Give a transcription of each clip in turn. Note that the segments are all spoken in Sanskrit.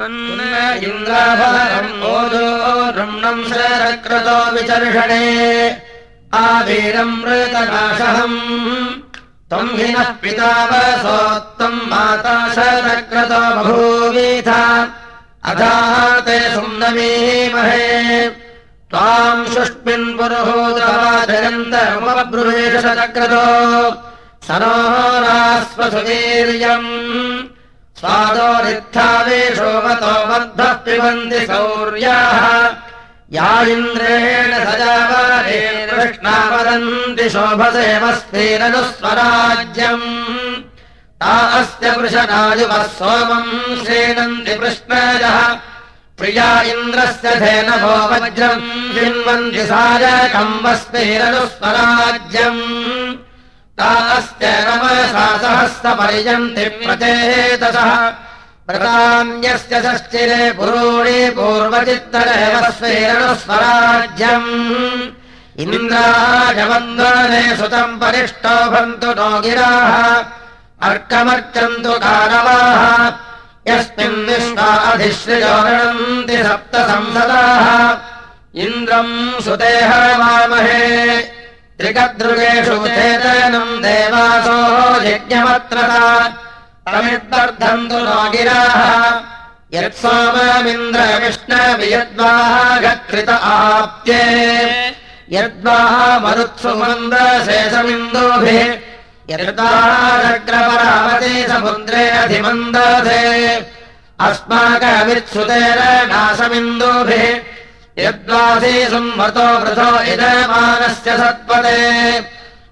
इन्द्राभरम् शरक्रतो विचर्षणे आवीरम् मृतनाशहम् त्वम् हिनः पितावसोत्तम् माता शरक्रतो बभूवीथा अधाः ते सुन्दमीमहे। त्वाम् सुष्मिन् पुरुहूतवादयन्तमुपब्रुवेशक्रतो सरोरास्वसुवीर्यम् स्वादो रित्थावेशोमतो मद्भः पिबन्ति सौर्याः। या इन्द्रेण सजावारे कृष्णा वदन्ति शोभसेवस्तेरनुस्वराज्यम् ता अस्य वृषणायुवः सोमम् श्रीणन्ति कृष्णजः। प्रिया इन्द्रस्य धेनभो वज्रम् जिन्वन्ति सायकम् वस्तेरनुस्वराज्यम् सहस्रपर्यन्ति प्रचेतसः। प्रतान्यस्य षष्टिरे पुरोणे पूर्वचित्तरेवस्वेरणस्वराज्यम् इन्द्राजवन्दने सुतम् परिष्टोभन्तु नो गिराः अर्कमर्चन्तु कारवाः यस्मिन् विश्वाधिश्रियोरणन्ति सप्त संसदाः इन्द्रम् सुतेह मामहे त्रिकदृगेषु चेतनम् देवासो यज्ञमत्रता। तमिद्वर्धन्तु नो गिराः। यत्सोममिन्द्रविष्णवियद्वाघकृत आप्त्ये। यद्वाः मरुत्सु मन्दशेषमिन्दोभिः यद्वाग्रपरावते समुद्रे अधिमन्दधे। अस्माकमित्सुतेन नाशमिन्दोभिः यद्वासी संवतो वृथो इदमानस्य सत्पदे।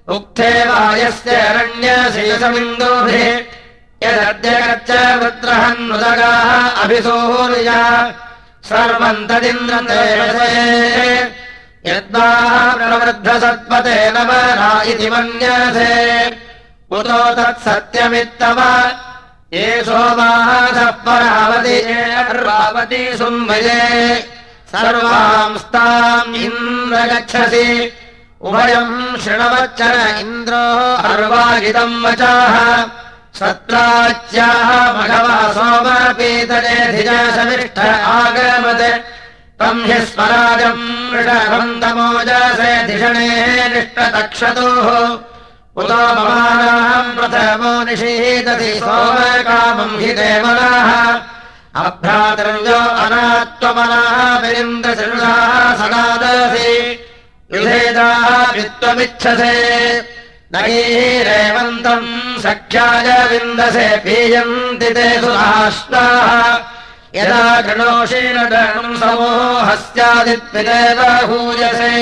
उक्थे वायस्य अरण्यशेषमिन्दोभिः यदद्य वृत्रहन्नुदगाः अभिसूर्या। सर्वम् तदिन्द्रते यद्वाः प्रवृद्धसत्पते नवरा इति मन्यसे। उतो तत्सत्यमित्तव। ये सोमाः परावति रावती सुम्भये सर्वांस्ताम् इन्द्र गच्छसि। उभयम् शृणवच्चन इन्द्रो अर्वाहितम् वचाः। सत्राच्याः ह्यः स्वराजम् वृषभन्तमोजसे धिषणे निष्टतक्षतोः उतो ममानाम् प्रथमो निषीदति सोमकामम् हि देवनाः अभ्रातर्यो अनात्त्वमनाः विरिन्द्रशृणाः सदादसि युधेदाः वित्त्वमिच्छसे नैरेवन्तम् सख्याय विन्दसे पीयन्ति ते सुराष्टाः यदा कृणोषीणम् समोहस्यादित्विदेव भूयसे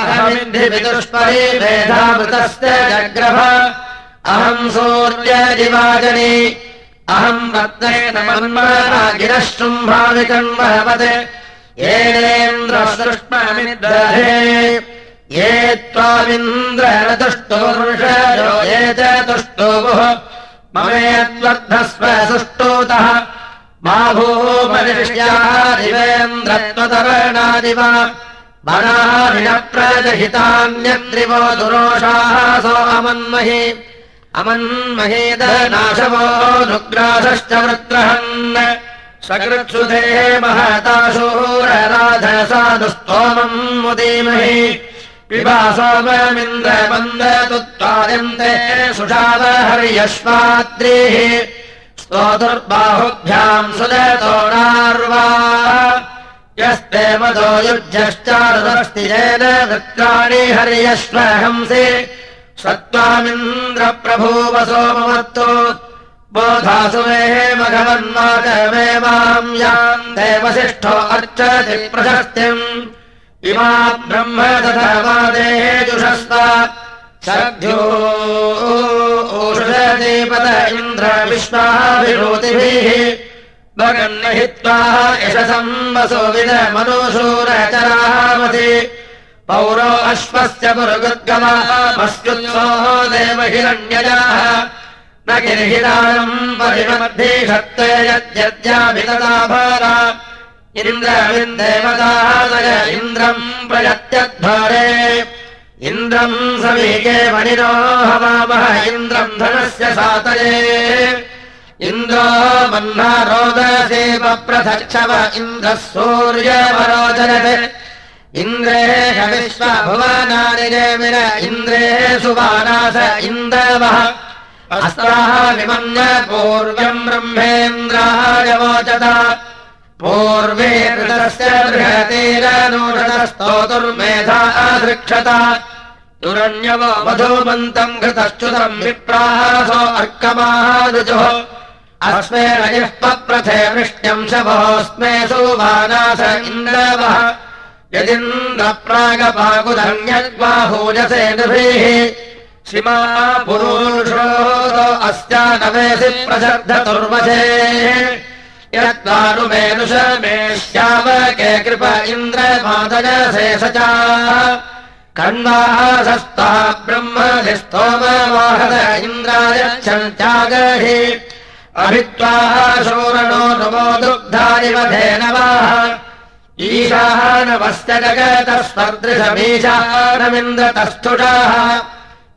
अहमिद्धि विदुष्परि भेदामृतस्य जग्रभ। अहम् सूर्यजिवाजनि अहम् रत्नेन मन्मना गिरः शुम्भाविकम् भवत् येनेन्द्रसृष्ममिद्दहे ये त्वामिन्द्रेण तुष्टुर्षयो ये तुष्टुवुः ममेत्वर्धस्व सुष्टूतः मा भूमनिष्यादिवेन्द्रत्वतरणादिव वनाभिनप्रजहितान्यत्रिवो दुरोषाः सो अमन्महि अमन्महेदनाशवो नुग्रासश्च वृत्रहन् सकृत्सुधेः महताशूरराधसादुस्तोमम् मुदीमहि। पिबा सोममिन्द्रमन्दतु त्वायन्ते सुषाव हर्यश्वाद्रीः स्तोतुर्बाहुभ्याम् सुदतोणार्वा यस्ते मदो युज्यश्चारुदस्तिजेन वृत्राणि हर्यश्वहंसि सत्त्वामिन्द्रप्रभूवसोमवत्तु बोधासु मे मघवन्माचमे माम् याम् देवसिष्ठो अर्चति प्रशस्तिम् इमा ब्रह्म दधवादेजुषस्व शरद्यो ओषुषदीपद इन्द्र विश्वाभिरोतिभिः भगन्नहित्वा यशसम् वसो विदमनुशूरचरामसि पौरो अश्वस्य पुरुगुद्गमामस्युत्सोः देवहिरण्यजाः। न गिर्हिराणम् परिमध्ये यद्यद्याभितदाभारा इन्द्रविन्देवतादय इन्द्रम् प्रयत्यध्वरे। इन्द्रम् समीके मणिनो हवामः इन्द्रम् धनस्य सातये। इन्द्रो मह्ना रोदसेव प्रथक्षव इन्द्रः सूर्यवरोचरत् इन्द्रे विश्वभुवनानि जयमिर इन्द्रे सुवानास इन्दवः अस्त्राः विमन्य पूर्वम् ब्रह्मेन्द्रायवोचत पूर्वे ऋतस्य बृहतेरनूषणस्तोतुर्मेधा अधृक्षत। तुरण्यव मधुमन्तम् घृतश्च्युतम् विप्रासो अर्कमारुजुः अस्मे रजः पप्रथे वृष्ट्यम् शवोऽस्मे सुवानास इन्द्रवः यदिन्द्रप्रागपाकुधन्यग्बाहूजसे नृभिः श्रीमा पुरुषो अस्या नवेसि प्रशब्धतुर्वशे यद्वानुमेनुष मे श्यावके कृप इन्द्रमादयसे स च कण्वासस्ता ब्रह्मधिस्तोमवाहद इन्द्रायच्छन्त्यागहि अभित्वाः शोरणो नमो दुग्धारिव नवस्य जगतः स्पर्दृशमीशानमिन्द्रतस्थुषाः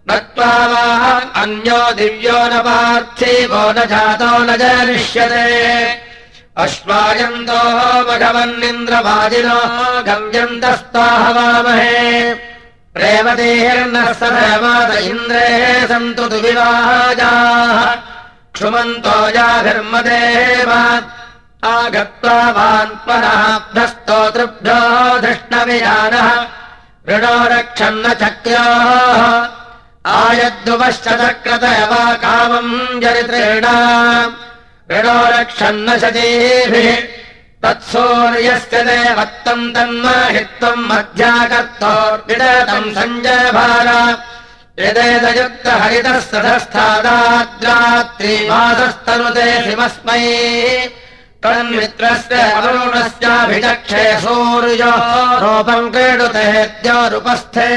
नत्वा वा अन्यो दिव्यो न पार्थिवो न जातो न जनिष्यते अश्वायन्तो भगवन्निन्द्रवाजिनो गम्यन्तस्ताहवामहे प्रेमतेर्नः सदमाद इन्द्रे सन्तु तु विवाजाः क्षुमन्तो याभिर्मदेव वान्पराब्धस्तोतृभ्यो धृष्णविजानः। ऋणो रक्षन्न चक्राः आयद्दुवश्च चक्रत वा कामम् जरित्रेण ऋणो रक्षन्न शतीभिः तत्सूर्यस्य देवत्तम् तन्महित्वम् मध्याकर्तोर्विडतम् सञ्जभार यदेदयुक्तहरितः सधस्थादाद्रात्रिमासस्तनुते शिवस्मै तन्मित्रस्य अरुणस्याभिचक्षे सूर्यो रूपम् क्रीडुतेद्योरुपस्थे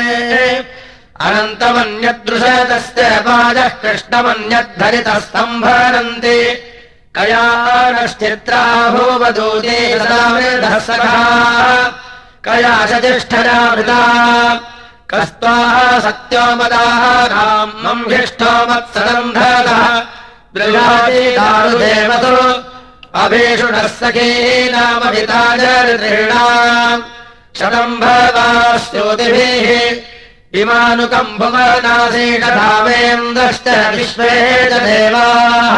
अनन्तमन्यदृशतस्य पाजः कृष्णमन्यद्धरितः सम्भरन्ति कयानश्चित्रा भूवदूते सखा। कया शतिष्ठरामृता कस्त्वाः सत्योमदाः रामम् ह्यष्टो मत्सरन्धरः दृढादेवतु अभीषुणः सखी नामभिता चरितॄणाम् शतम्भवास्योतिभिः इमानुकम् भुवनासीषधावेन्द्रश्च विश्वे च देवाः।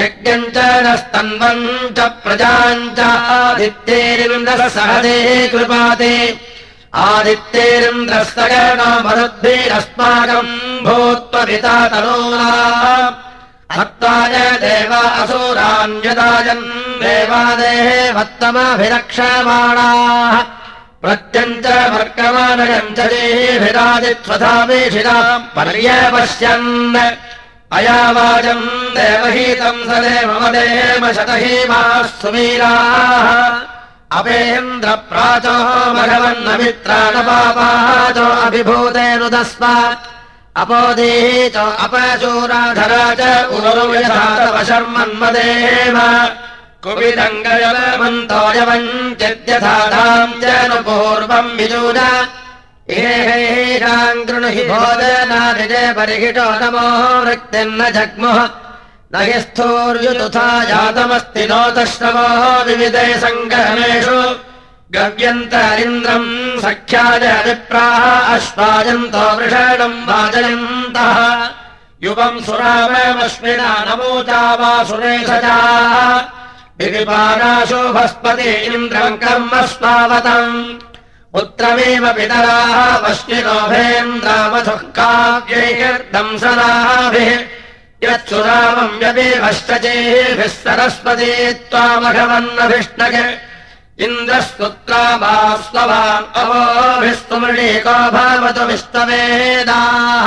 यज्ञम् च नस्तन्वम् च प्रजाम् च आदित्येरिन्द्रः सहदेः कृपाते। आदित्येरिन्द्रः सगणो मरुद्भिरस्माकम् भूत्वपिता तनूना हत्वाय देव असुरान्यदायम् देवादेः वत्तमभिरक्षमाणाः प्रत्यञ्च वर्गमानयम् च देभिरादित्वधामेषिराम् पर्यपश्यन् अयावाजम् देवहीतम् स देव देम शतहीमाः सुमीराः अपेन्द्रप्राचो भगवन्नमित्राणपापाचो अभिभूतेऽनुदस्व अपोदीः च अपचूराधरा च उरुयशर्मन्मदेव कुविदङ्गयवन्तोऽयवञ्चिद्यथाधाम् च पूर्वम् विजून। एहेषाम् गृणुहि भोजनादिजे परिहितो नमो वृत्तिर्न जग्मुः। न हि स्थूर्युतुथा जातमस्ति नोतश्रवो विविधे सङ्गमेषु गव्यन्तरिन्द्रम् सख्याय विप्राः अश्वायन्तो वृषणम् वाजयन्तः। युवम् सुरामश्विना नमोचा वा सुरेशजाः विपानाशोभस्पति इन्द्रम् कर्म स्वावतम्। पुत्रमेव पितराः पश्चिनोभेन्द्रामधुः काव्यैर्दम् सदाभिः। यत्सुरामम् व्यपेभश्चेभिः सरस्वती त्वामघवन्नभिष्णग इन्द्रस्तुत्रा वा स्ववाम् अवोभिस्तुमृणीको भवतु विश्ववेदाः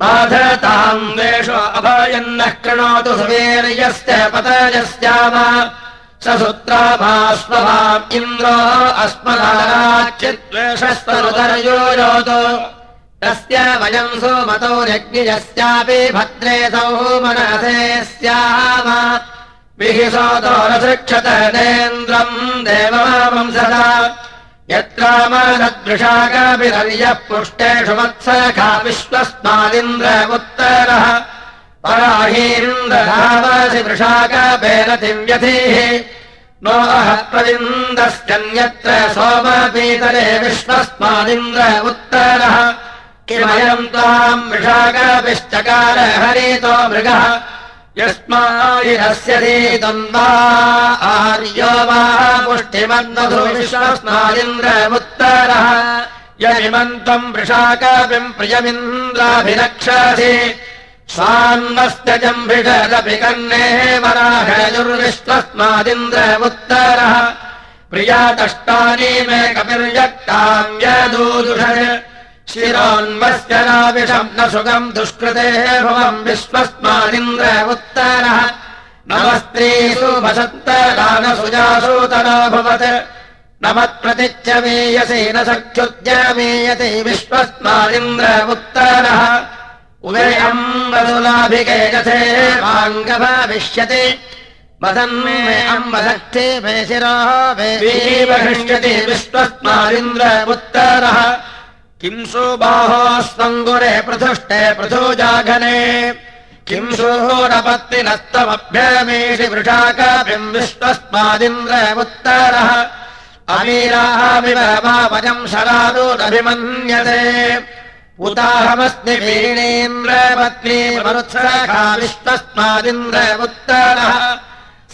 बाधताम् वेषो अभयन्नः कृणोतु सुवीर्यस्य पतयस्याम। स सुत्रा वा स्वभाम् इन्द्रो अस्मदाचिद्वेषस्तनुतर्योजोतु तस्य वयम् सुमतो यज्ञयस्यापि भद्रे सौ मनसे स्याम विहिसोतो न सृक्षतनेन्द्रम् देवमामम् सदा। यत्रामनदृशाकाभिरर्यः पुष्टेषु मत्सखा विश्वस्मादिन्द्रमुत्तरः पराहीन्द्रधावसि वृषाकपेरतिव्यथिः नो अह प्रविन्दस्यन्यत्र सोमपीतरे विश्वस्मादिन्द्र उत्तरः किमयम् त्वाम् वृषाकपिश्चकार हरितो मृगः यस्मायिरस्यधीतम् वा आर्यो वा पुष्टिमन्मधु विश्वस्मादिन्द्र उत्तरः यमिमम् त्वम् वृषाकपिम् प्रियमिन्द्राभिरक्षसि। स्वान्वस्य जम्भिषदपि कर्णेः वराहजुर्विश्वस्मादिन्द्र उत्तरः प्रियातष्टानि मे कपिर्यक्ताम् यदूदुष शिरोन्वस्य नाविषम् न सुखम् दुष्कृतेः भवम् विश्वस्मादिन्द्र उत्तरः। नमस्त्रीषु भवत्। न मत्प्रतिच्च मीयसे न सख्युज्यमीयते विश्वस्मादिन्द्र उत्तरः। उदयम् वदुलाभिके कथे माङ्गभाविष्यति वदन्मे अम्बदक्षे मे शिरोः वैवीवहृष्यति विश्वस्मादिन्द्र उत्तरः किं सुबाहोस्वङ्गुरे पृथुष्टे पृथुजाघने किं सुहोरपत्तिनस्तमभ्यमेषि वृषाकाभिम् विश्वस्मादिन्द्र उत्तरः अमीरामिव वावजम् शरादूरभिमन्यते उताहमस्मि वीणेन्द्रपत्नी मरुत्सखा विश्वस्मादिन्द्र उत्तरः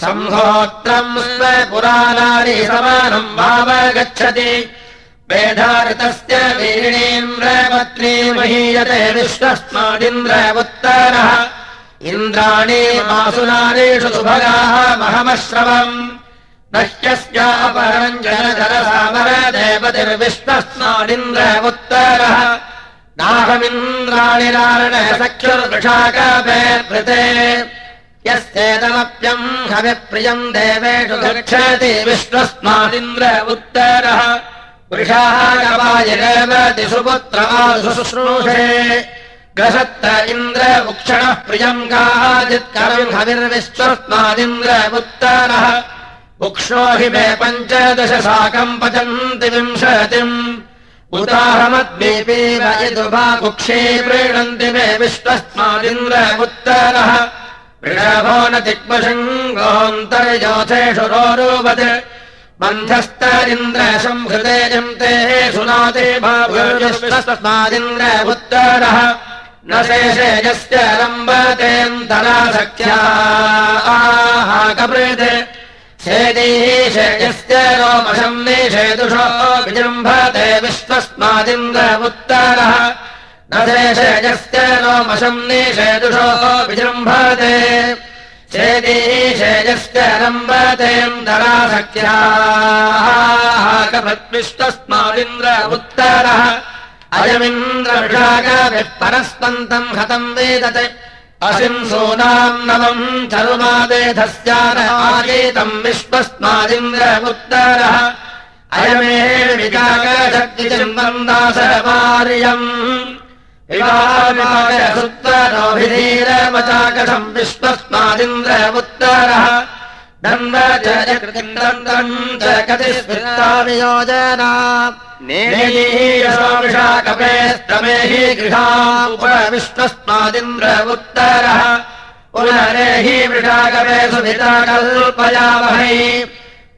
सम्भोत्रम् स्व पुराणानि समानम् भावगच्छति वेधारितस्य वीणेन्द्रपत्नी महीयते विश्वस्मादिन्द्र उत्तरः इन्द्राणि मासुनारेषु सुभगाः महमश्रवम्। नह्यस्यापरम् जन जलसामर देवतिर्विश्वस्मादिन्द्र उत्तरः नाहमिन्द्राणि नारण सख्युर्वृषाकाभेर्भृते यस्येदमप्यम् हविप्रियम् देवेषु गच्छति विश्वस्मादिन्द्र उत्तरः वृषाकवायिरेवति सुपुत्रमाशुश्रूषे ग्रसत्र इन्द्र उक्षणः प्रियम् काचित्करम् हविर्विश्वस्मादिन्द्र उत्तरः उक्षो हि मे पञ्चदश साकम् पचन्ति विंशतिम्। यदुभा कुक्षे प्रीणन्ति मे विश्वस्मादिन्द्र वृषभो न दिग्मशृङ्गोऽन्तर्योथेषु रोरूपत् बन्धस्तरिन्द्र संहृते जन्ते सुनाते भावस्मादिन्द्र उत्तरः न शेषे यस्य लम्बतेऽन्तरासख्या कपृत् छेदीशेयस्य रोमशम् निषेदुषो विजृम्भते विश्वस्मादिन्द्र उत्तरः न शेषयस्य रोमशम् निषेदुषो विजृम्भते छेदीशेयस्य रम्बतेन्दरासख्याकभद्विश्वस्मादिन्द्र उत्तरः। अयमिन्द्रविषाकभिः परस्पन्तम् हतम् वेदते। अशिंसूनाम् नवम् चरुमादेधस्यागीतम् विश्वस्मादिन्द्र उत्तरः। अयमे विकाकशक्तिचिम्बम् दासमार्यम् सुत्तरोभिधीरमचाकषम् विश्वस्मादिन्द्र उत्तरः दन्द च कृतिन्दम् च कतिस्मृतावियोजना नेहीयशोषाकपेस्तमेहि गृहामुपविश्वस्मादिन्द्र उत्तरः पुनरेहि वृषाकपे सुभिता कल्पयामहै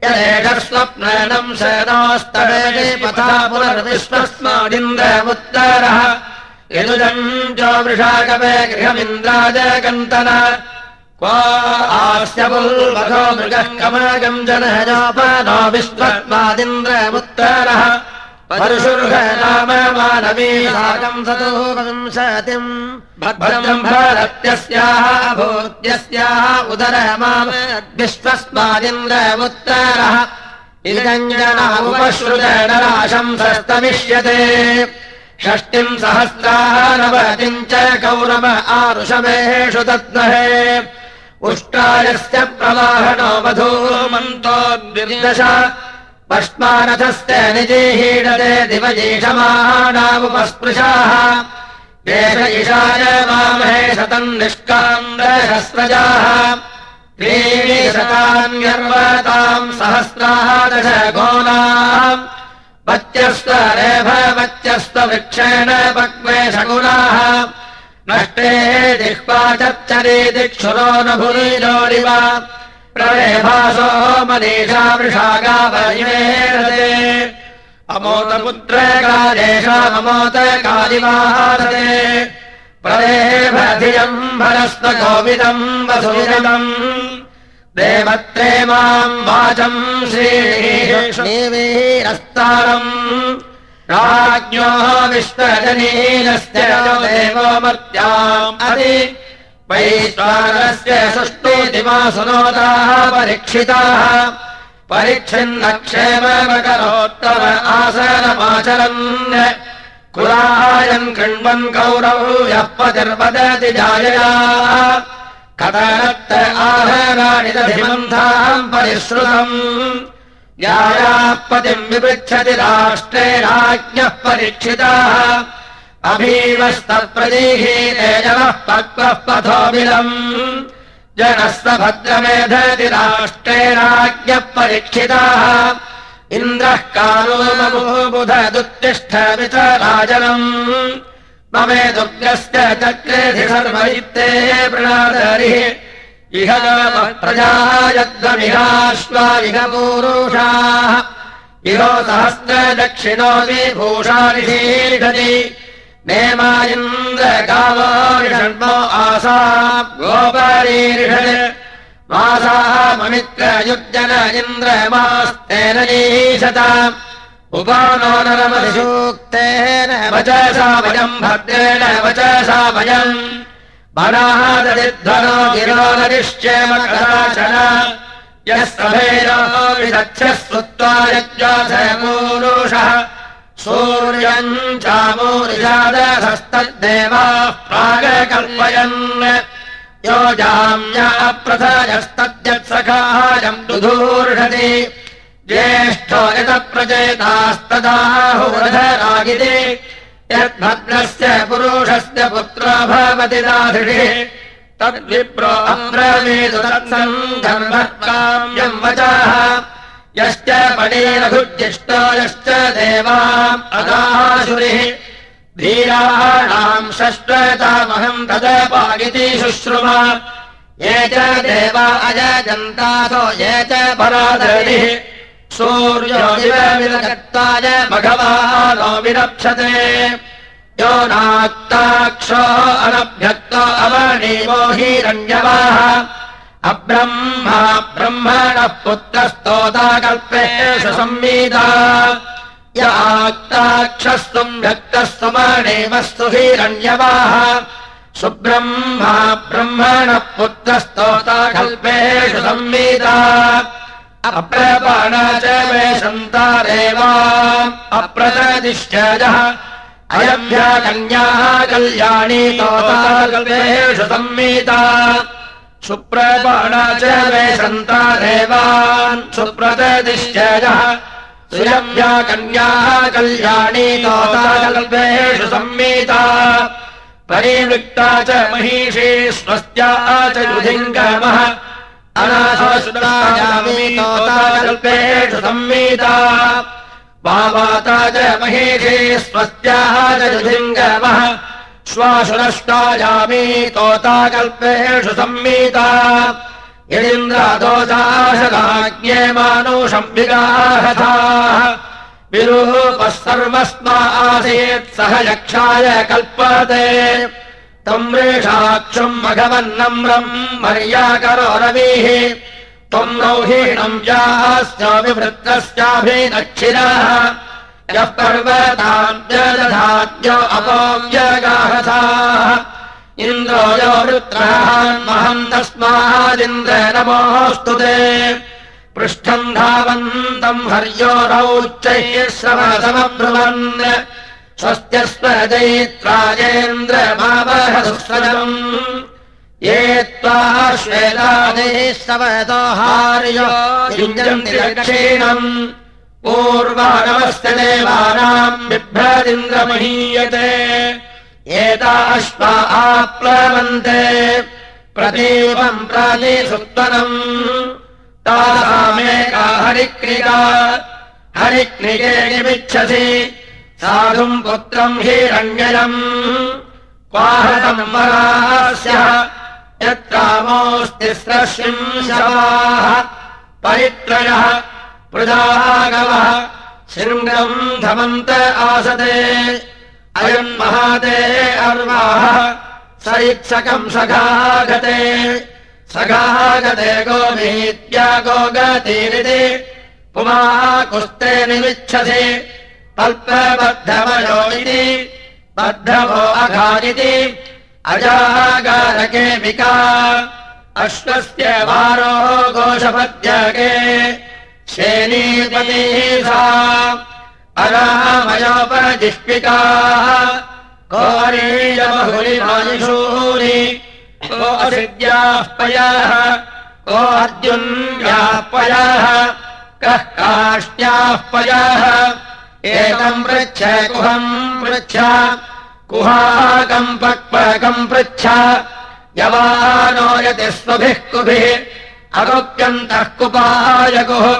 यदेकस्वप्नम् शनोस्तरे पथा पुनर्विश्वस्मादिन्द्र उत्तरः यदुजम् च वृषाकपे गृहमिन्द्राजकन्तन क्वा आस्य पुल्मघो मृगः कमगम् जनहजोपनो विश्वस्मादिन्द्र उत्तरः परशुर्ह नाम भद्रम् भारत्यस्याः भूत्यस्याः उदर माम विश्वस्मादिन्द्र उत्तरः इदञ्जनामुपश्रुतराशम् सस्तमिष्यते षष्टिम् सहस्राः नवतिम् च कौरव आरुषमेषु तद्महे उष्टायस्य प्रवाहणो वधूमन्तोद्विदश पश्मानथस्य निजीहीडते दिवजीषमाणामुपस्पृशाः। देश ईशाय वामहे शतम् निष्कान्दहस्रजाः त्रीणि शतान्यर्वताम् सहस्राः दश गोलाः वच्यस्व रेभवच्यस्व वृक्षेण पक्वे शकुनाः। नष्टे चच्चरे दिक्षुरो न भुरिरोरिव प्रलेभासो मनीषा वृषागावरिवेरते अमोतपुत्र कालेषामोत कालिवाहारते प्रलेभधियम् भरस्व गोविदम् वसुविदम् देवत्रे माम् वाचम् श्रीवीरस्तारम् राज्ञो विश्वजनीनस्य देवो मर्त्याम् अति वैश्वानस्य वा सुनोताः परीक्षिताः परीक्षिन्नक्षेमकरोत्तम आसनमाचरन् कुलायम् कृण्वन् कौरौ यः पतिर्वदति जायया कथनत्त आहराणि परिश्रुतम्। यायापतिम् विपृच्छति राष्ट्रे राज्ञः परीक्षिताः। अभीवस्तप्रदीहीते जनः पक्वः पथोऽबिलम् जनः भद्रमेधति राष्ट्रे राज्ञः परीक्षिताः। इन्द्रः कालो ममो बुधदुत्तिष्ठ विचराजनम् ममे दुग्रस्य चक्रेधि सर्वैत्ते प्रणादरिः। इह प्रजायद्वमिहाश्वा इह पूरुषाः इहो सहस्रदक्षिणो शीर्षति नेमा आसा गोपरीर्षत्। मासाः ममित्रयुज्जन इन्द्रमास्तेन ईशत उपानो नरमधिसूक्तेन वचसा वयम् भद्रेण वचसा वयम् वनादधिध्वनो गिरो नरिश्चेमकराचन यः सभेरो विदक्षः श्रुत्वा यज्ञासमूरुषः सूर्यम् चामूरिजादधस्तद्देवाः प्रागकल्पयन्। योजाम्या प्रथयस्तद्यत्सखायम् दुधूर्षति ज्येष्ठो यतप्रचेतास्तदाहुरधरागिति यद्भद्रस्य पुरुषस्य पुत्रो भवति दाधिषिः तद्विप्रो अब्रवीतु तत्सङ्गर्भकाम्यम् वचाः। यश्च पणीरघुज्यिष्टो यश्च देवाम् अदाशुरिः धीराणाम् षष्टतामहम् तदपागिति शुश्रुम। ये च देवा अजन्तासो ये च पराधरिः सूर्योविरविरगत्ताय भगवानो विरक्षते यो नाक्ताक्षो अनभ्यक्तो अवणीवो हिरण्यवाः। अब्रह्मा ब्रह्मणः पुत्रस्तोता कल्पेषु संवीता य आक्ताक्षस्तुम् भक्तस्तु मणेवस्तु हिरण्यवाः। सुब्रह्मा ब्रह्मणः पुत्रस्तोता कल्पेषु संवीता अप्रपाण च मे सन्तारेव अप्रतदिश्चजः अयभ्या कन्याः कल्याणी तोताकल्पेषु संमीता। सुप्रपाण च मे सन्तारेवान् सुप्रतदिश्चजः सुयभ्या कन्याः कल्याणी तोताकल्पेषु संमीता। परिवृत्ता च महिषी स्वस्त्या च युधिङ्गमः अनाशोस्तायामीतोताकल्पेषु संमीता च महीषे स्वस्याः च युधिङ्गमः श्वाशुनष्टायामीतोताकल्पेषु संमीता यदिन्द्रादोषाशदाज्ञे मानुषम्बिगाहथाः विरूपः सर्वस्मा आसीत्, सह यक्षाय कल्पते। त्वम् रेषाक्षम् मघवन्नम्रम् मर्याकरो रविः त्वम् रौहीणम् यास्याभिवृत्तस्याभिनक्षिरः यः पर्वताद्यदधाद्यो अपोव्यगाहथाः इन्द्रो यो वृत्रहान्महम् तस्मादिन्द्र नमोऽस्तु ते। पृष्ठम् धावन्तम् हर्यो रौच्चैः श्रवसमब्रुवन् स्वस्त्यस्व जैत्राजेन्द्रमावहस्वजम् ये त्वा श्वेतादैः सवतोहार्यो युञ्जन्ति दक्षिणम्। पूर्वाणमस्य देवानाम् बिभ्रदिन्द्रमहीयते एताश्वा आप्लवन्ते प्रदीपम् प्रातिसुत्तनम् तासामेका हरिक्रिका हरिक्रिके निमिच्छसि साधुम् पुत्रम् हिरण्ययम् क्वाहतम् वरास्य यत्रामोऽस्तिस्रशिंशवाः परित्रयः पृदागवः शृङ्गम् धमन्त आसते। अयम् महादे अर्वाः सैत्सकम् सखागते। सखागते गोमीत्या गोगतीरिति। पुमाः कुस्ते निमिच्छसि पल्पबद्धवयो इति अघारिति अजागारके अश्वस्य वारोः गोशपत्यगे श्रेणीपतिः सा अरामयोपजिष्पिकाः को असिद्याः पयाः को अर्जुन्याः कः काष्ट्याः एतम् पृच्छ कुहम् पृच्छ। कुहाकम् पक्पकम् पृच्छ। यवानो यति स्वभिः कुभिः अगुप्यन्तः कुपायकुः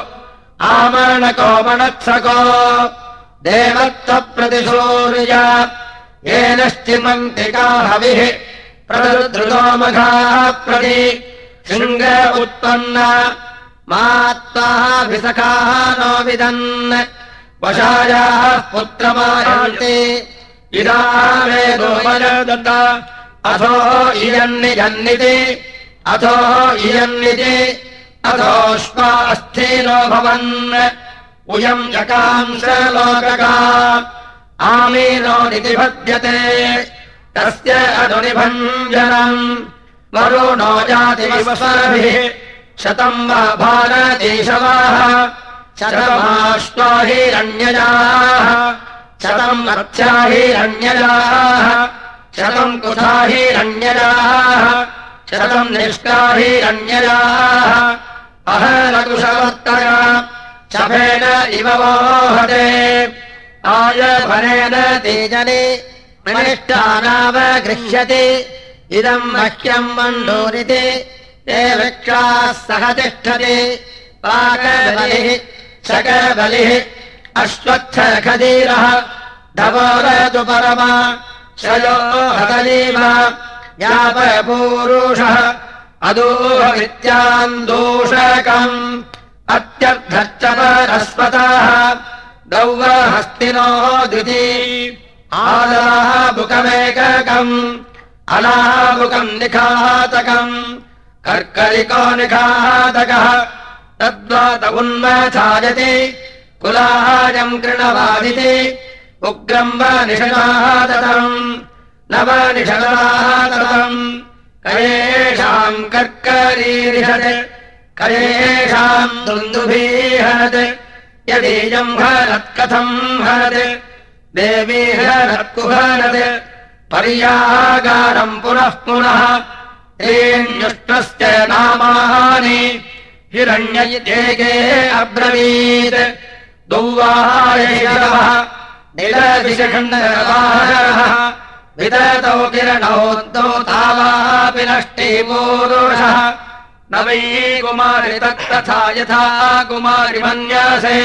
आमरणकोमणत्सको देवत्वप्रतिसूर्य। येनश्चिमन्तिकाहविः प्रदृतोमघाः प्रति। शृङ्ग उत्पन्न। मात्वाभिसखाः नो विदन् वशायाः पुत्रमायन्ति इदा वेदोपयदत्त अथो इयन्निजन्निति अथो इयन्निति। अथोष्वास्थीनो भवन्। उयम् यकांशलोकका आमीनो नितिभद्यते तस्य अनुनिभञ्जनम् वरुणो जातिविवसाभिः शतम् वा भारतीशवाः शतमाश्वा हिरण्यजाः शतम् अर्थ्या हिरण्यजाः शतम् कुथा हिरण्यजाः शतम् निष्का हिरण्यजाः अहलकुशवत्तया शफेन इव वोहते आयफलेन तेजने मनिष्ठानावगृह्यते इदम् मह्यम् मण्डोरिते ते वृक्षाः सह तिष्ठति पाकबलिः शकबलिः अश्वत्थखदीरः धवोरतु परमा शयो हतलीव यापपूरुषः अदोहवित्यान्दोषकम् अत्यर्थश्च परस्वतः दौवहस्तिनो द्विती आदाः बुकमेककम् अनाबुकम् निखातकम् कर्करिको निखातकः तद्वात उन्मथायति कुलाहायम् कृणवादिति। उग्रम् वा निषदादतम् न वा निषदादतम् कयेषाम् कर्करीरिषत्। कयेषाम् दुन्दुभीहरत्। यदीयम् हरत्कथम् हरत्। देवी हरत्कुहरत् पर्यागारम् पुनः पुनः। तेऽन्युष्टस्य नामानि हिरण्यैतेके अब्रवीत्। दौवायवः निलदिशखण्डवाहः विदतौ किरणौ तावापि नष्टीपूरुषः न वै कुमारि तत्तथा यथा कुमारि मन्यसे।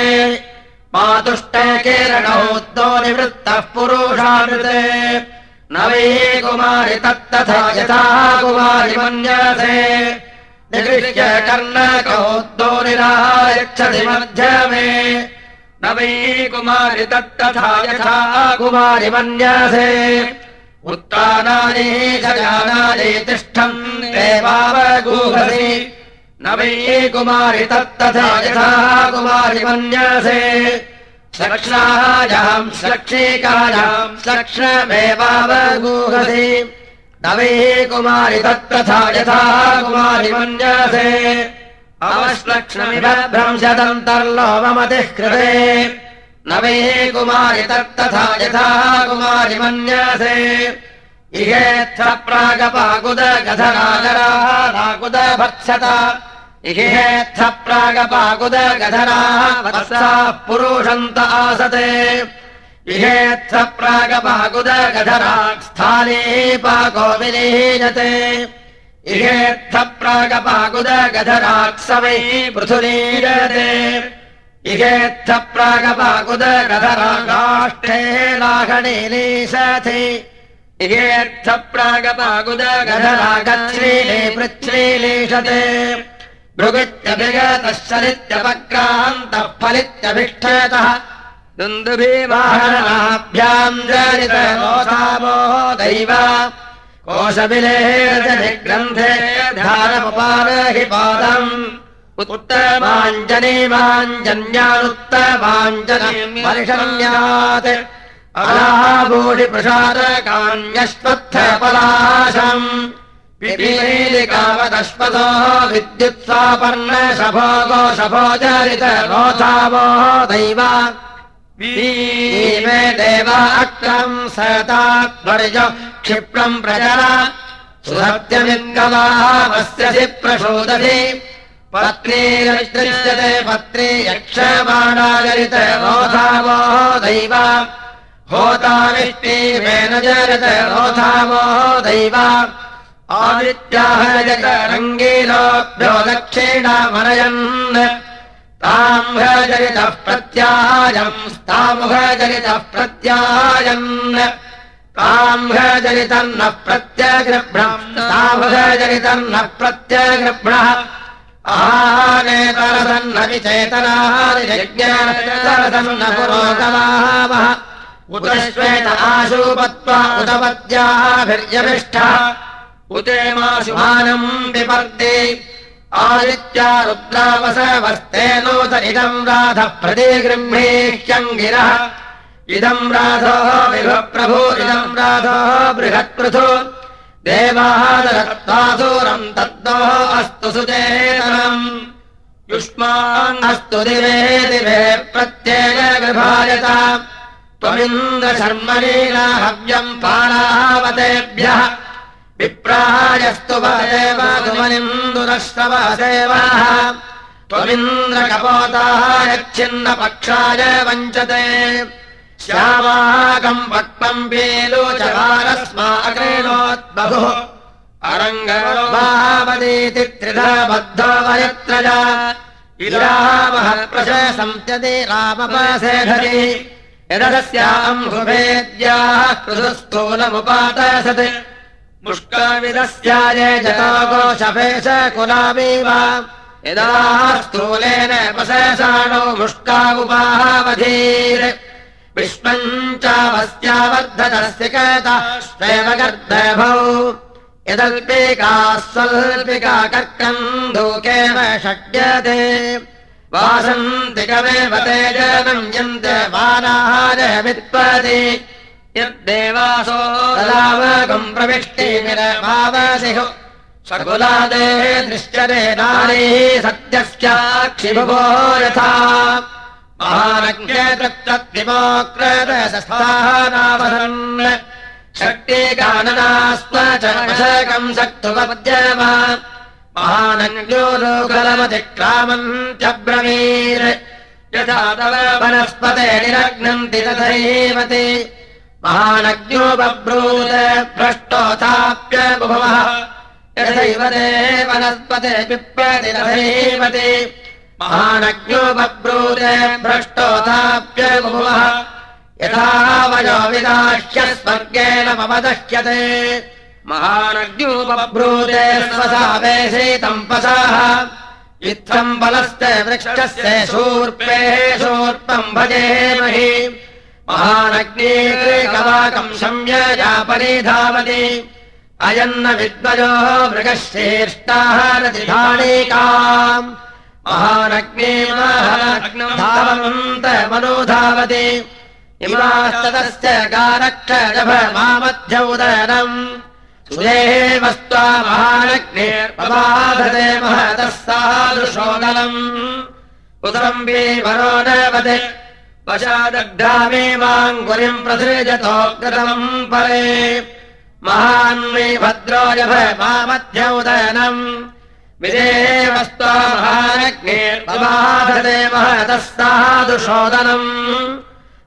मातुष्टे किरणौ द्वौ निवृत्तः पुरुषामृते। न वै कुमारि तत्तथा यथा कुमारि मन्यसे निगृह्य कर्णकौ द्वौ निरायच्छति मध्यमे। न वै कुमारि तत्तथा यथा कुमारि मन्यसे उत्तानानि शयानानि तिष्ठन् देवावगूहसि न वै कुमारि तत्तथा यथा कुमारि मन्यसे श्लक्ष्णायाम् श्लक्षिकायाम् श्लक्ष्णमेवावगूहसि न वै कुमारि तत्तथा यथा कुमारि मन्यसे। अवश्लक्ष्णमिव भ्रंशदन्तर्लोममतिः कृते। न वै कुमारि तत्तथा यथा कुमारि मन्यसे। इहेत्थ प्रागपाकुदगधरागराः नाकुदभत्सत इहेत्थ प्रागपाकुदगधराः वत्साः पुरुषन्त आसते इहेत्थ स्थाने पाको विलीयते इहेत्थ प्रागपाकुदगधराक् सवै पृथुलीयते इहेत्थ प्रागपाकुदगधराकाष्ठे लाघणीलीशति इहेऽर्थप्रागपागुदगधरागच्छ्रीले पृच्छ्रीलीषते भृगत्यभिगतः सलित्यपक्रान्तः फलित्यभिष्ठेतः दुन्दुभीवाहनाभ्याम् जरितोधावो दैव। कोशविलेग्रन्थे ध्यानपपारहि पादम्। उत्तमाञ्जनीवाञ्जन्यानुत्तमाञ्जनी वर्षण्यात् अलाभूषि प्रसादकान्यश्वत्थपलाशम् पिपीलिकावदश्वतो विद्युत्सापर्ण शभो गोशभो जरित रोधावो दैव मे देवाक्रम् सतात्पर्य क्षिप्रम् प्रजर सुसत्यमिङ्गवामस्यसि प्रशोदधि पत्नीरदृश्यते पत्नी यक्षमाणाजरित रोधावो दैव। होताविष्टिमेन जरित रोधावो दैव। आदित्याहजत रङ्गीलोभ्यो दक्षिणामनयन् ताम्भजरितः प्रत्यायम् तामुखजरितः प्रत्यायन् ताम्भजरितम् न प्रत्यगृभ्रम् तामुखजरितम् न प्रत्यगृभ्णः आहानेतरसन्न विचेतनादिज्ञानतरसन्न पुरोगवामः उतश्वेत आशूपत्वा उदपत्याभिर्यमिष्ठः उतेमाशुमानम् विपर्दे आदित्या रुद्रावसवर्तेनोत इदम् राधः प्रतिगृह्णेह्यङ्गिरः इदम् राधो विभप्रभो इदम् राधो बृहत्पृथो। देवादरत्वासूरम् तद्दोः अस्तु सुचेतनम् युष्मान्नस्तु दिवे दिवे प्रत्येन गृभायत त्वमिन्द्रशर्मणीना हव्यम् पालावतेभ्यः विप्रायस्तु वदेव सुमनिन्दुरश्रवसेवाः त्वमिन्द्रकपोताः यच्छिन्नपक्षाय वञ्चते। श्यामाकम् पक्वम् वेलोचकारस्माक्रीणोद्बहुः अरङ्गीति त्रिधा बद्धो वयत्रज इरामः प्रशसंत्यते रामपासेधरि। यदस्याम् हुभेद्याः कृतस्थूलमुपातसत् मुष्काविदस्याय जतोकोशफेश कुलामीव यदा स्थूलेन पशसाणो मुष्कावुपावधीर् विश्वम् चावस्यावर्धनस्य कताश्वेव गर्दभौ यदल्पिका स्वल्पिका कर्कम् धूकेव षड्यते। वासन्ति कमेव तेजनम् यन्ते वानाहार वित्पति यद्देवासो तदावकम् प्रविष्टिनिरभावसिहु सकुलादे दृश्यते नारी सत्यस्याक्षिभुभो यथा। महानज्ञतत्तद्विमोक्रतस्थानावसन् शक्तिकाननास्म च वशकम् शक्तुपद्यम महानज्ञो लोकलमतिक्रामन्त्यब्रवीर् यथा तव वनस्पते निरग्नन्ति तथैव ते महानज्ञो बभ्रूत भ्रष्टोथाप्य बुभवः यथैव ते वनस्पते पिप्रति तथैव ते महानज्ञो बभ्रूते भ्रष्टोथाप्य बुभवः यथा वयो विदाह्य स्वर्गेण ममदह्यते। महानज्ञो बभ्रूते स्वसावेशैतम् पसाः इत्थम् बलस्य वृक्षस्य शूर्पेः शूर्पम् भजेमहि महानग्नेकवाकम् शम्ययापने धावति अयन्न विद्वयोः मृगः श्रेष्ठाः रतिधानेकाम् महानग्ने धावन्त मनो धावति इमास्ततस्य कारक्षजभ मामध्यौदरम् सुदेवस्त्वा महानग्नेर्पबाधते महतः सादृशोदलम् उदरम् वीवरो नवते वशादग्धामेवाङ्गुलिम् प्रसृजतो कृतम् परे महान्मे भद्रो जभ मामध्यौदनम् विदेवस्त्वा महानग्नेर्पबाधते महतः सादुशोदनम्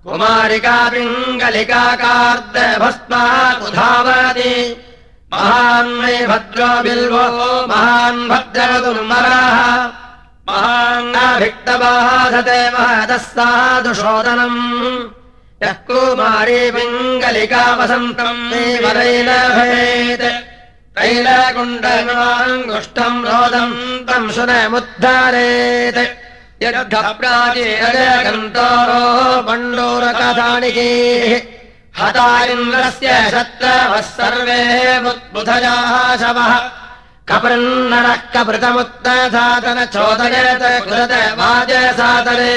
कुमारिका पिङ्गलिकाकार्दभस्माकुधावति महान् मे भद्रो बिल्वो महान् भद्रवतुर्मराः महान्नाभिक्तबाधते महतः साधुशोदनम् यः कुमारी पिङ्गलिकावसन्तम् वरेण भवेत् तैलकुण्डमाङ्गुष्टम् रोदम् तम् सुनमुद्धारेत्। यद्घप्राचीरगन्तोरो पण्डोरकथानिके। हता इन्द्रस्य शत्रवः सर्वे बुधजाः शवः कपृन्नरः कपृतमुत्तसादन चोदयत कृत वाजसादरे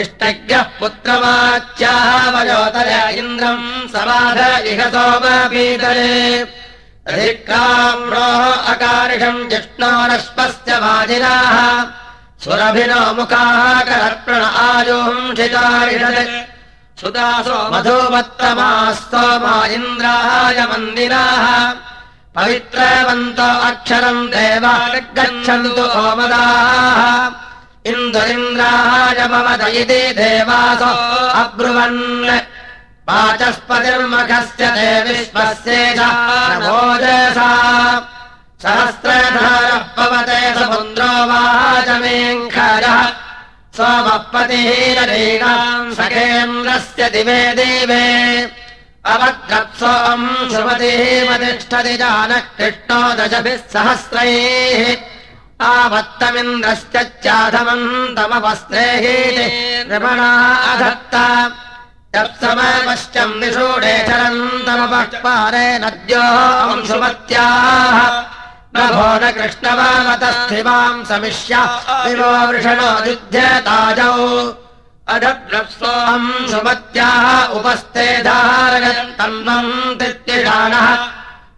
इष्टज्ञः पुत्रवाच्याः वयोतर इन्द्रम् समाध इह सोमपीतरे। अधिक्राम्रोः अकारिषम् जिष्णोरश्वस्य वाजिनाः। सुरभिनो मुखाः करप्रण आयुंशितारिषत् सुदासो मधुमत्तमास्तोमा इन्द्राय मन्दिराः पवित्रवन्तो अक्षरम् देवागच्छन्तु ओमदाः इन्दुरिन्द्राय ममद इति देवासो अब्रुवन्। वाचस्पतिर्मखस्य देविश्वस्येजसा सहस्रधारः पवते समुन्द्रो वाचमेङ्खरः। सोमपतिहीनरीणाम् सखेन्द्रस्य दिवे देवे श्रुमतिमतिष्ठति जानः कृष्णो दशभिः सहस्रैः आवत्तमिन्द्रश्च चाधमन्तमवस्त्रेः नृपणाधत्त यत्समपश्चम् निषूढे चरन्तमपक्पारे नद्योम् सुमत्याः। नभो न कृष्णवामतस्थिवाम् समिष्य विवो वृषणो युध्यताजौ अधद्रप्सोऽहम् सुमत्याः उपस्थे धारयन्तन्वम् तित्यषाणः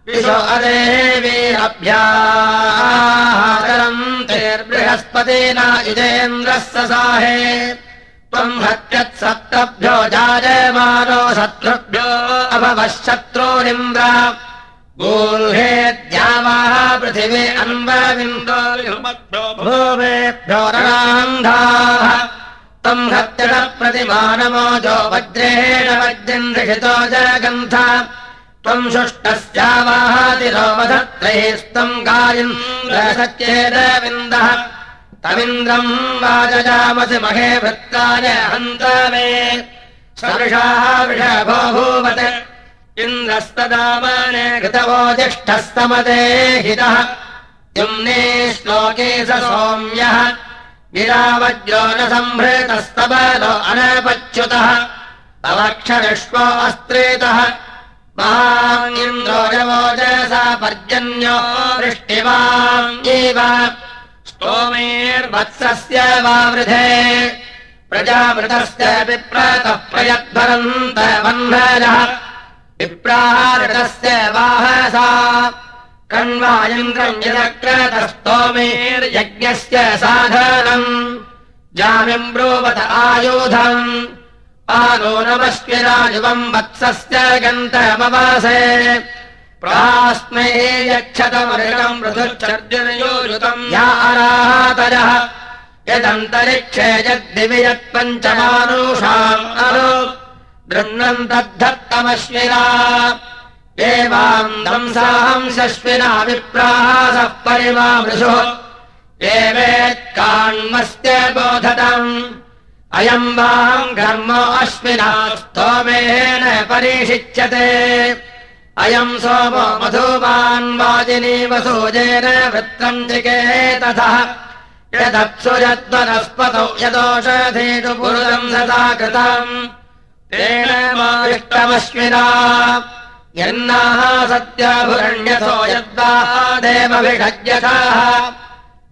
विशो अदेवीरभ्याचरम् तेर्बृहस्पतेन युजेन्द्रः ससाहे त्वम् हत्यत्सप्तभ्यो जायमानो शत्रुभ्यो अभवः शत्रोरिन्द्र गूर्हेद्यावाः पृथिवी अन्वविन्दो भूमेभ्यो रणान्धाः हत्यण प्रतिमानमोजो वज्रेण वज्रम् ऋषितो जगन्थ त्वम् शुष्टस्यावाहातिरोमधत्रैस्तम् गायन् सत्येदविन्दः तमिन्द्रम् वाजजामसि महे भृत्ताय हन्त मे। सदृशाः वृषभो भूवत्। इन्द्रस्तदामाने कृतवो ज्येष्ठस्तमदे हितः। युम्ने श्लोके स सौम्यः गिरावज्रो न सम्भृतस्तबलो अनपच्युतः अवक्षरिष्वो अस्त्रेतः महान्द्रोजवोजसा पर्जन्यो वृष्टिवाङ्गेव स्तोमेर्वत्सस्य वावृधे प्रजावृतस्य विप्रतः प्रयद्भरन्त वह्नजः। विप्राहृतस्य वाहसा कण्वा इन्द्रम् यदक्रतस्तोमेर्यज्ञस्य साधनम् जामिम् ब्रूवत आयुधम् आनो नमस्विराजुवम् वत्सस्य गन्तमवासे प्रास्मै यक्षतमृगम् मृदुर्चर्जनयोजुतम् या अरातरः यदन्तरिक्षे यद्दिवि यत्पञ्चमानुषाम् गृह्णम् तद्धत्तमश्विना दंसाहम् शश्विना विप्रासः परिमामृषुः एवेत्कान्मस्य बोधतम्। अयम् वाम् घर्म अश्विना स्तोमेन परिषिच्यते अयम् सोमो मधुवान् वाजिनी वसूजेन वृत्तम् जिकेतथः यदप्सु यद्वनस्पतौ यदोषधेषु पुरुषम् सदा कृतम् तेन माविष्टमश्विना यन्नाः सत्याभुरण्यथो यद्वा देवभिषज्यथाः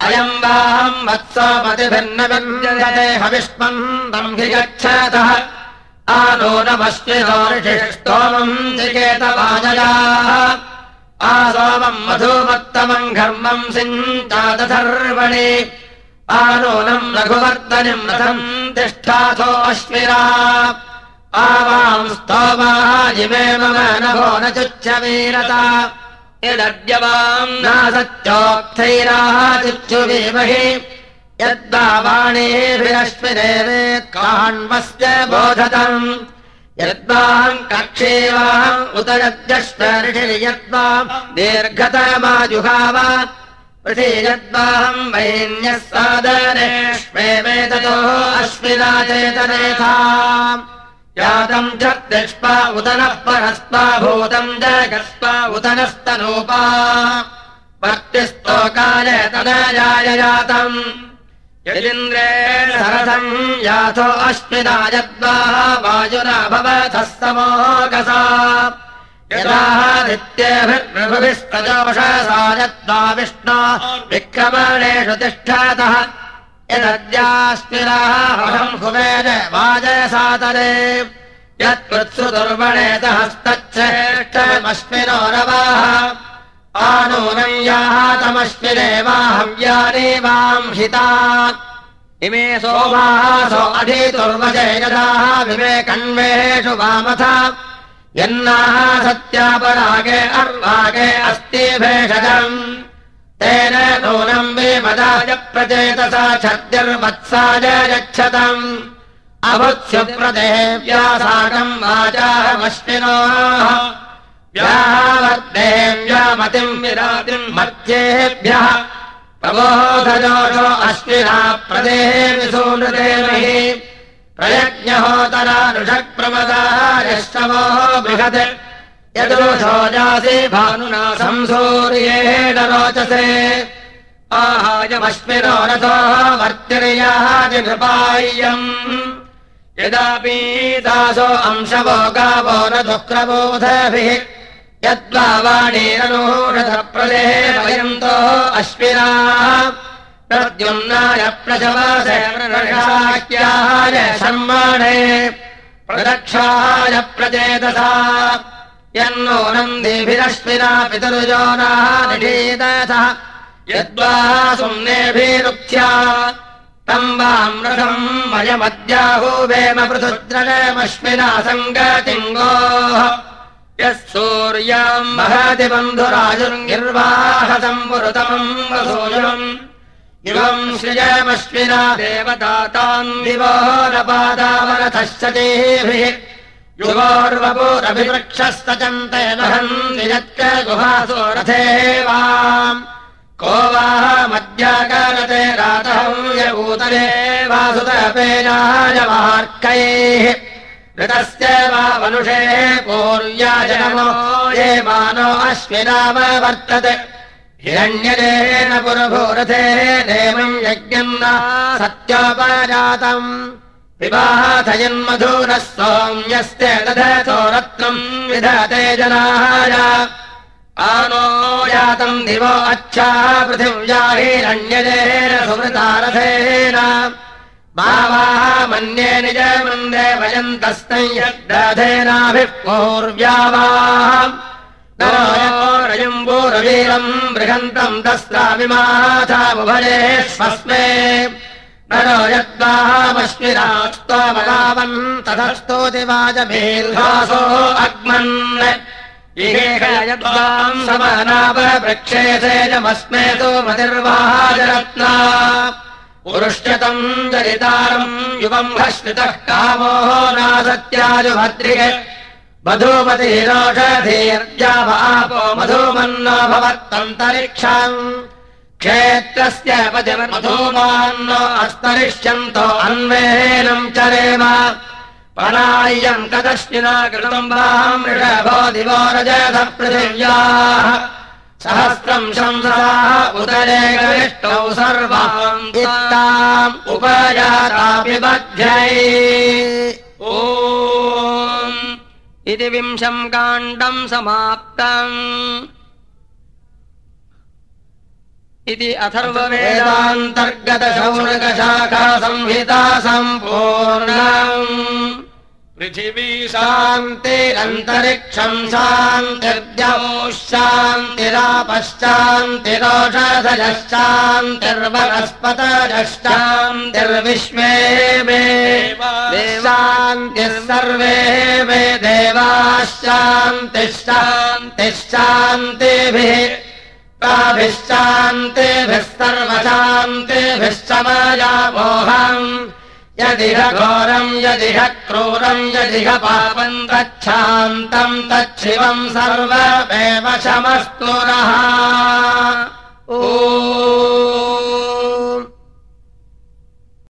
अयम् वाहम् वत्समतिभिन्नविन्दते हविष्मम् तम्भि गच्छतः आनो नमश्विनो ऋषिस्तोमम् जिकेतवाजयाः आसोमम् मधुमत्तमम् घर्मम् सिञ्चादधर्वणि आनूनम् रघुवर्तनिम् रथम् तिष्ठाथो अश्विरा आवाम् इमे मम नभो न चुच्छवीरता यदद्यवाम् नासत्योक्थैराः चुच्छुवीमहि यद्वाणीभिरश्विनेवे काण्वस्य बोधतम्। यद्वाम् कक्षेवाम् उत यद्यश्वरिषिर्यद्वाम् दीर्घतमाजुहाव पृथि यद्वाहम् वैन्यः ततो अश्विना चेतनेथा यातम् च तिष्पा उदनः परस्पा भूतम् जगस्पा उदनस्तनूपा। भक्तिस्तोकाय तनयाय जातम्। यदिन्द्रे सरथम् याथो अश्विना यद्वा वायुना भवतः समोकसा यदादित्येभिर्भृभिस्तजोषसा यद्वा विष्णो विक्रमणेषु तिष्ठतः यदद्यास्मिनाहम् हुवेन वाजयसातरे यत्कृत्सु दुर्वणेत हस्तच्छेष्टमश्विनो रवाः आनूनम् यातमश्विनेवाहव्यानेवाम् हिता। इमे सोमासो अधितुर्वशे यदाः विवेकन्वेषु वामथ। यन्नाः सत्यापरागे अर्वागे अस्ति भेषजम् तेन नूनम् वे मदाय प्रचेतसा छद्यर्वत्साय गच्छतम् अभुत्स्यप्रदेव्या साकम् वाचाहमश्विनोः। व्यावर्देव्यामतिम् विरातिम् मध्येभ्यः। प्रबोधजोषो अश्विना प्रदेहे विसूनृदेमहि प्रयज्ञहोतरानुषक्प्रमदायश्रवो बृहत् यदोषोजासि भानुना संसूर्येण रोचसे। आहायमश्विनो रथोः वर्तिर्याहादिनृपाय्यम्। यदा पीतासो अंशवो गावो न दुःख्रबोधभिः यद्वा वाणीरनूरथप्रदेः वयन्तो अश्विना। प्रद्युम्नाय प्रशवासयाय शर्माणे प्रदक्षाय प्रचेतसा यन्नो नन्दिभिरश्विना पितरुजोनाः निषीदथः यद्वा सुम्नेभिरुक्ष्या तम् वाम्रथम् वयमद्याहूवेम पृथुद्रमश्विना सङ्गतिङ्गोः यः सूर्याम् महति बन्धुराजुर्निर्वाहतम् पुरुतमम् वसूयम् इमम् श्रियमश्विना देवदाताम् दिवो न पादावरथश्चतेभिः युवोर्वपुरभिवृक्षस्तचन्ते वहन्ति यत्क गुहासो रथेवाम् को वाह मद्याकारते रातहम् यभूतले वासुतपेयाय वार्कैः ऋतस्य वा मनुषेः पूर्याजनमो ये मानो अश्विनाववर्तते हिरण्यदेन पुरभूरथेः देवम् यज्ञम् न सत्योपजातम् विवाहथयन्मधूरः सोम्यस्ते दधतो रत्नम् विधते जनाय आनो यातम् दिवो अच्छा पृथिव्या हिरण्यदेन सुमृतारथेन मावाः मन्ये निजमन्दे वयन्तस्तै यद्दधेनाभिः पूर्व्यावाः। रजम्बूरवीरम् बृहन्तम् दस्राविमाथामुभयेष्वस्मे नरो यद्वामश्विरास्त्वमगावन् ततस्तोति वाजमेर्भासो अग्मन्। यद्वाम् समानाववृक्षे सेजमस्मे तु मतिर्वाहाजरत्ना। पुरुष्यतम् जरितारम् युवम् हश्रितः कामो नासत्याजुभद्रिगे मधुमतिरोषधीर्जावापो मधुमन्नो भवत्तन्तरिक्षम् क्षेत्रस्य पतिमधूमान्नो अस्तरिष्यन्तो अन्वेनम् चरेम पराय्यम् कदश्चिना कृतम् वाम् ऋषभो दिवो रजध पृथिव्याः सहस्रम् शंसाः उदरे गरिष्टौ सर्वाम् दित्ताम् उपयातापि बध्यै। ओ इति विंशम् काण्डम् समाप्तम् इति अथर्ववेदान्तर्गतशौनकशाखा संहिता पृथिवी शान्तिरन्तरिक्षम् शान्तिर्द्यौ शान्तिरापश्चान्तिरोषधयश्चान्तिर्वनस्पतयश्चान्तिर्विश्वे मे। देवान्तिः सर्वे मे। देवाश्चान्तिः ताभिश्चान्तिभिः सर्वशान्तिभिश्च मयामोहम् यदिह घोरम् यदिह क्रूरम् यदिह पापम् तच्छान्तम् तच्छिवम् सर्वमेव शमस्तु नः। ओ